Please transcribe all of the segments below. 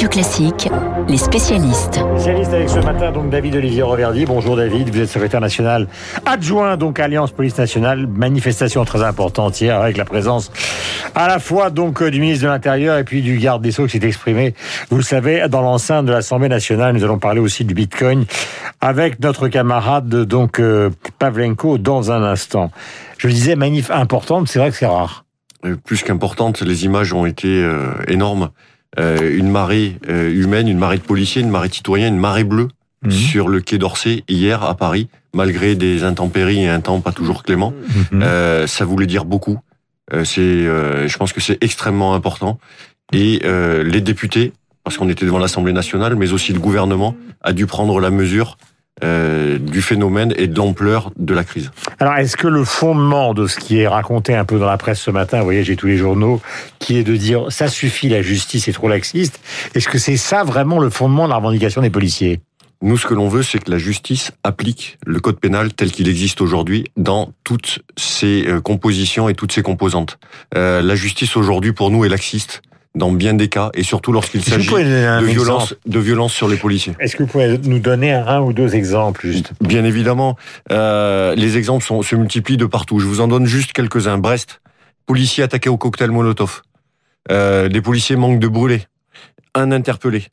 Radio Classique, les spécialistes. Spécialiste avec ce matin, donc David Olivier Roverdi. Bonjour David, vous êtes secrétaire national adjoint donc Alliance Police Nationale. Manifestation très importante hier avec la présence à la fois donc du ministre de l'Intérieur et puis du garde des Sceaux qui s'est exprimé, vous le savez, dans l'enceinte de l'Assemblée nationale. Nous allons parler aussi du Bitcoin avec notre camarade donc euh, Pavlenko dans un instant. Je le disais, manif importante, c'est vrai que c'est rare. Euh, plus qu'importante, les images ont été euh, énormes. Euh, une marée humaine, une marée de policiers, une marée de citoyens, une marée bleue mhm. sur le quai d'Orsay hier à Paris, malgré des intempéries et un temps pas toujours clément. Mhm. ça voulait dire beaucoup. c'est, je pense que c'est extrêmement important. Et les députés, parce qu'on était devant l'Assemblée nationale, mais aussi le gouvernement, a dû prendre la mesure euh, du phénomène et de l'ampleur de la crise. Alors, est-ce que le fondement de ce qui est raconté un peu dans la presse ce matin, vous voyez, j'ai tous les journaux, qui est de dire ça suffit, la justice est trop laxiste, est-ce que c'est ça vraiment le fondement de la revendication des policiers? Nous, ce que l'on veut, c'est que la justice applique le code pénal tel qu'il existe aujourd'hui dans toutes ses euh, compositions et toutes ses composantes. Euh, la justice aujourd'hui, pour nous, est laxiste dans bien des cas, et surtout lorsqu'il s'agit de violence, de violence sur les policiers. Est-ce que vous pouvez nous donner un ou deux exemples juste? Bien évidemment, euh, les exemples sont, se multiplient de partout. Je vous en donne juste quelques-uns. Brest, policier attaqué au cocktail Molotov. Euh, des policiers manquent de brûler. Un interpellé.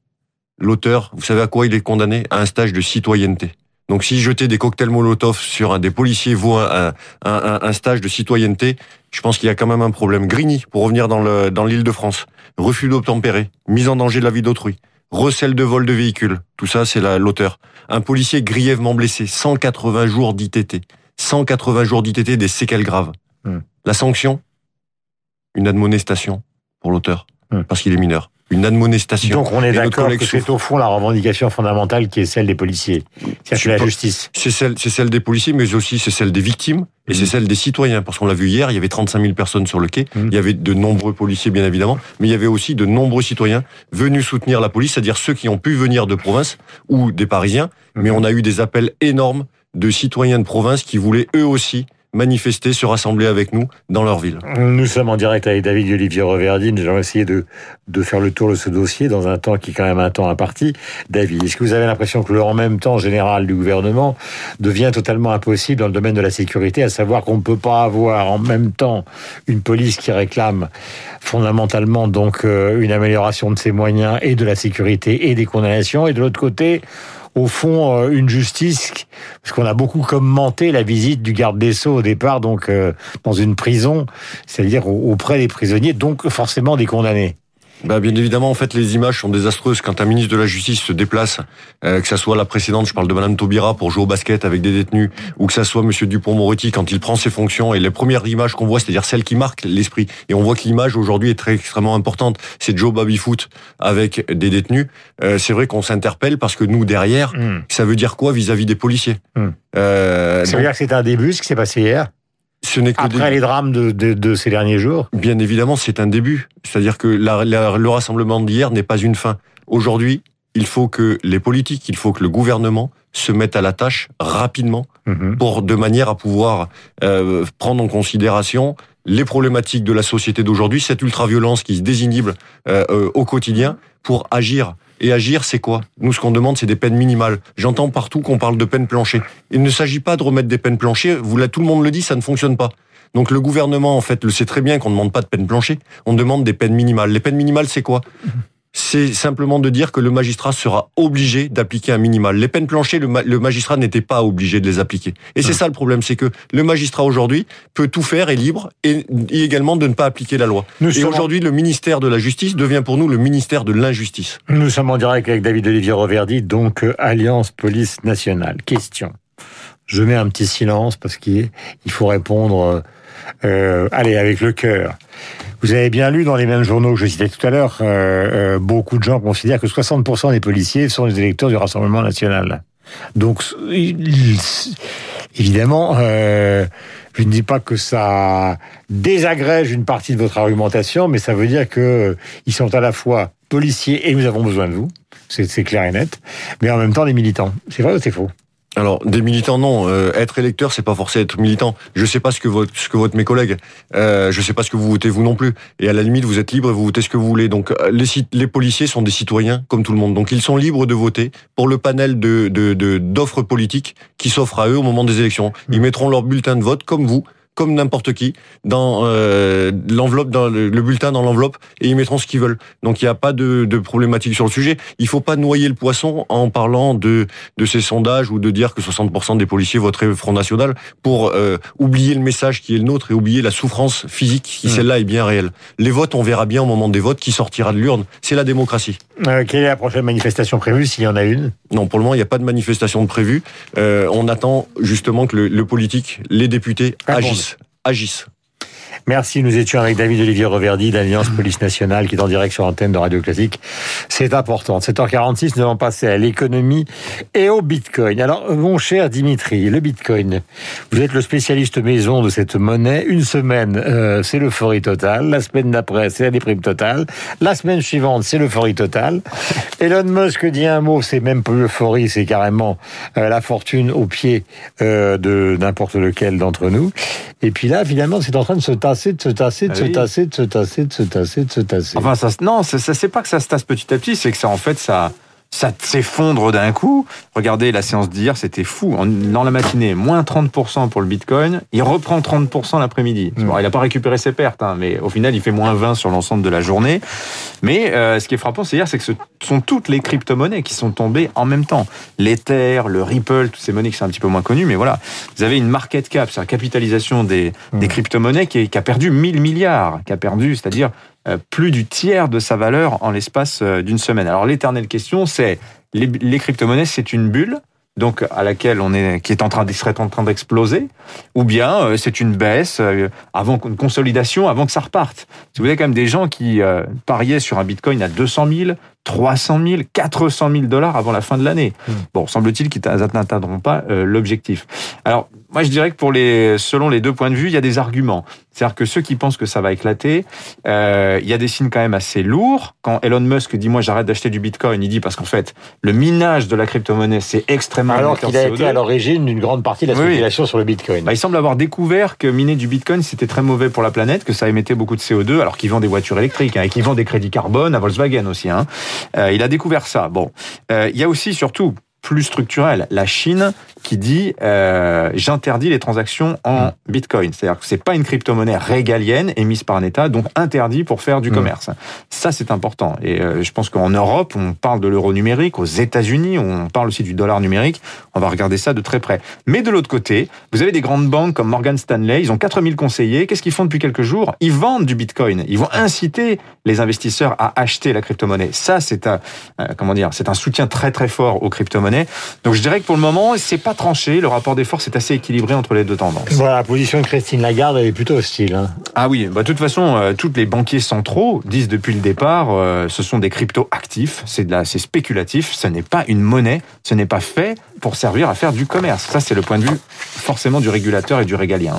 L'auteur, vous savez à quoi il est condamné? À un stage de citoyenneté. Donc si jeter des cocktails Molotov sur un des policiers vaut un, un, un, stage de citoyenneté, je pense qu'il y a quand même un problème. Grigny, pour revenir dans l'île dans de France, refus d'obtempérer, mise en danger de la vie d'autrui, recel de vol de véhicule, tout ça c'est l'auteur. Un policier grièvement blessé, 180 jours d'ITT, 180 jours d'ITT, des séquelles graves. Hmm. La sanction, une admonestation pour l'auteur, hmm. parce qu'il est mineur une admonestation. Donc on est d'accord que c'est au fond la revendication fondamentale qui est celle des policiers. C'est la justice. C'est celle, c'est celle des policiers, mais aussi c'est celle des victimes et c'est mmh. celle des citoyens. Parce qu'on l'a vu hier, il y avait 35 000 personnes sur le quai. Mmh. Il y avait de nombreux policiers, bien évidemment, mais il y avait aussi de nombreux citoyens venus soutenir la police, c'est-à-dire ceux qui ont pu venir de province ou des Parisiens. Mmh. Mais on a eu des appels énormes de citoyens de province qui voulaient eux aussi manifester, se rassembler avec nous dans leur ville. Nous sommes en direct avec David Olivier Reverdine. Nous allons essayer de, de faire le tour de ce dossier dans un temps qui est quand même un temps imparti. David, est-ce que vous avez l'impression que le en même temps général du gouvernement devient totalement impossible dans le domaine de la sécurité, à savoir qu'on ne peut pas avoir en même temps une police qui réclame fondamentalement donc euh, une amélioration de ses moyens et de la sécurité et des condamnations, et de l'autre côté, au fond euh, une justice, parce qu'on a beaucoup commenté la visite du garde des Sceaux au départ, donc euh, dans une prison, c'est-à-dire auprès des prisonniers, donc forcément des condamnés. Bah, bien évidemment, en fait, les images sont désastreuses. Quand un ministre de la Justice se déplace, euh, que ça soit la précédente, je parle de Madame Taubira pour jouer au basket avec des détenus, ou que ça soit Monsieur Dupont-Moretti quand il prend ses fonctions, et les premières images qu'on voit, c'est-à-dire celles qui marquent l'esprit. Et on voit que l'image aujourd'hui est très extrêmement importante. C'est Joe Babyfoot avec des détenus. Euh, c'est vrai qu'on s'interpelle parce que nous derrière, hmm. ça veut dire quoi vis-à-vis des policiers? Hmm. euh, Ça veut dire que c'est un début, ce qui s'est passé hier ce n'est que Après les drames de, de, de, ces derniers jours Bien évidemment, c'est un début. C'est-à-dire que la, le rassemblement d'hier n'est pas une fin. Aujourd'hui, il faut que les politiques, il faut que le gouvernement se mettent à la tâche rapidement mhm. pour de manière à pouvoir euh, prendre en considération les problématiques de la société d'aujourd'hui, cette ultra-violence qui se désinhibe euh, euh, au quotidien, pour agir et agir, c'est quoi? Nous, ce qu'on demande, c'est des peines minimales. J'entends partout qu'on parle de peines planchées. Il ne s'agit pas de remettre des peines planchées. Vous, là, tout le monde le dit, ça ne fonctionne pas. Donc le gouvernement, en fait, le sait très bien qu'on ne demande pas de peines planchées. On demande des peines minimales. Les peines minimales, c'est quoi? C'est simplement de dire que le magistrat sera obligé d'appliquer un minimal. Les peines planchées, le, magistrat n'était pas obligé de les appliquer. Et c'est ça le problème, c'est que le magistrat aujourd'hui peut tout faire, est libre, et, également de ne pas appliquer la loi. et aujourd'hui, le ministère de la Justice devient pour nous le ministère de l'injustice. Nous sommes en direct avec David Olivier Roverdi, donc euh, Alliance Police Nationale. Question. Je mets un petit silence parce qu'il faut répondre, euh, euh allez, avec le cœur. Vous avez bien lu dans les mêmes journaux que je citais tout à l'heure, euh, euh beaucoup de gens considèrent que 60% des policiers sont les électeurs du Rassemblement national. Donc, évidemment, euh, je ne dis pas que ça désagrège une partie de votre argumentation, mais ça veut dire que ils sont à la fois policiers et nous avons besoin de vous, c'est clair et net, mais en même temps des militants. C'est vrai ou c'est faux? Alors, des militants, non. Euh, être électeur, c'est pas forcément être militant. Je sais pas ce que votent, ce que mes collègues. Euh, je sais pas ce que vous votez vous non plus. Et à la limite, vous êtes libre et vous votez ce que vous voulez. Donc, euh, les, les policiers sont des citoyens comme tout le monde. Donc, ils sont libres de voter pour le panel de d'offres de, politiques qui s'offrent à eux au moment des élections. Ils mettront leur bulletin de vote comme vous comme n'importe qui, dans euh, l'enveloppe, dans le, bulletin dans l'enveloppe, et ils mettront ce qu'ils veulent. Donc il n'y a pas de, de, problématique sur le sujet. Il faut pas noyer le poisson en parlant de, de ces sondages ou de dire que 60% des policiers voteraient Front National pour euh, oublier le message qui est le nôtre et oublier la souffrance physique qui, mmh. celle-là, est bien réelle. Les votes, on verra bien au moment des votes qui sortira de l'urne. C'est la démocratie. Euh, quelle est la prochaine manifestation prévue, s'il y en a une? Non, pour le moment, il n'y a pas de manifestation de prévue. Euh, on attend justement que le, le politique, les députés agissent agissent. Merci. Nous étions avec David Olivier Reverdy d'Alliance Police Nationale qui est en direct sur l'antenne de Radio Classique. C'est important. 7h46, nous allons passer à l'économie et au Bitcoin. Alors, mon cher Dimitri, le Bitcoin, vous êtes le spécialiste maison de cette monnaie. Une semaine, euh, c'est l'euphorie totale. La semaine d'après, c'est la déprime totale. La semaine suivante, c'est l'euphorie totale. Elon Musk dit un mot, c'est même pas l'euphorie, c'est carrément euh, la fortune au pied euh, de n'importe lequel d'entre nous. Et puis là, finalement, c'est en train de se tasser, de se tasser, de ah se tasser, de se tasser, de se tasser, de se tasser. Enfin, ça, non, ça, c'est pas que ça se tasse petit à petit, c'est que ça, en fait, ça, ça s'effondre d'un coup. Regardez la séance d'hier, c'était fou. Dans la matinée, moins 30% pour le Bitcoin. Il reprend 30% l'après-midi. Mm. il n'a pas récupéré ses pertes, hein, mais au final, il fait moins 20 sur l'ensemble de la journée. Mais euh, ce qui est frappant, c'est hier, c'est que ce sont toutes les crypto-monnaies qui sont tombées en même temps. L'Ether, le Ripple, toutes ces monnaies qui sont un petit peu moins connues, mais voilà. Vous avez une market cap, c'est la capitalisation des, des mm. crypto-monnaies qui, qui a perdu 1000 milliards, qui a perdu, c'est-à-dire plus du tiers de sa valeur en l'espace euh, d'une semaine. Alors l'éternelle question, c'est les, crypto-monnaies, c'est une bulle donc à laquelle on est, qui est en train, serait en train d'exploser, ou bien euh, c'est une baisse avant une consolidation, avant que ça reparte. Si vous avez quand même des gens qui pariaient sur un Bitcoin à 200 000, 300 000, 400 000 dollars avant la fin de l'année. Hmm. Bon, semble-t-il qu'ils n'atteindront pas l'objectif. Alors moi, je dirais que pour les, selon les deux points de vue, il y a des arguments. C'est-à-dire que ceux qui pensent que ça va éclater, euh, il y a des signes quand même assez lourds. Quand Elon Musk dit moi j'arrête d'acheter du Bitcoin, il dit parce qu'en fait le minage de la crypto-monnaie c'est extrêmement alors qu'il a été à l'origine d'une grande partie de la spéculation sur le Bitcoin. Bah, il semble avoir découvert que miner du Bitcoin c'était très mauvais pour la planète, que ça émettait beaucoup de CO2, alors qu'il vend des voitures électriques hein, et qu'il vend des crédits carbone à Volkswagen aussi. Hein. Euh, il a découvert ça. Bon, euh, il y a aussi surtout plus structurel. La Chine qui dit euh, j'interdis les transactions en mm. Bitcoin. C'est-à-dire que c'est pas une crypto-monnaie régalienne émise par un État, donc interdit pour faire du mm. commerce. Ça, c'est important. Et euh, je pense qu'en Europe, on parle de l'euro numérique, aux États-Unis, on parle aussi du dollar numérique. On va regarder ça de très près. Mais de l'autre côté, vous avez des grandes banques comme Morgan Stanley, ils ont 4000 conseillers. Qu'est-ce qu'ils font depuis quelques jours? Ils vendent du Bitcoin. Ils vont inciter les investisseurs à acheter la crypto-monnaie. Ça, c'est un, euh, comment dire, c'est un soutien très très fort aux crypto-monnaies. Donc je dirais que pour le moment, c'est pas tranché. Le rapport des forces est assez équilibré entre les deux tendances. Voilà, la position de Christine Lagarde, elle est plutôt hostile. Hein. Ah oui, bah, de toute façon, euh, tous les banquiers centraux disent depuis le départ, euh, ce sont des cryptos actifs, c'est c'est spéculatif, ce n'est pas une monnaie, ce n'est pas fait pour servir à faire du commerce. Ça, c'est le point de vue forcément du régulateur et du régalien.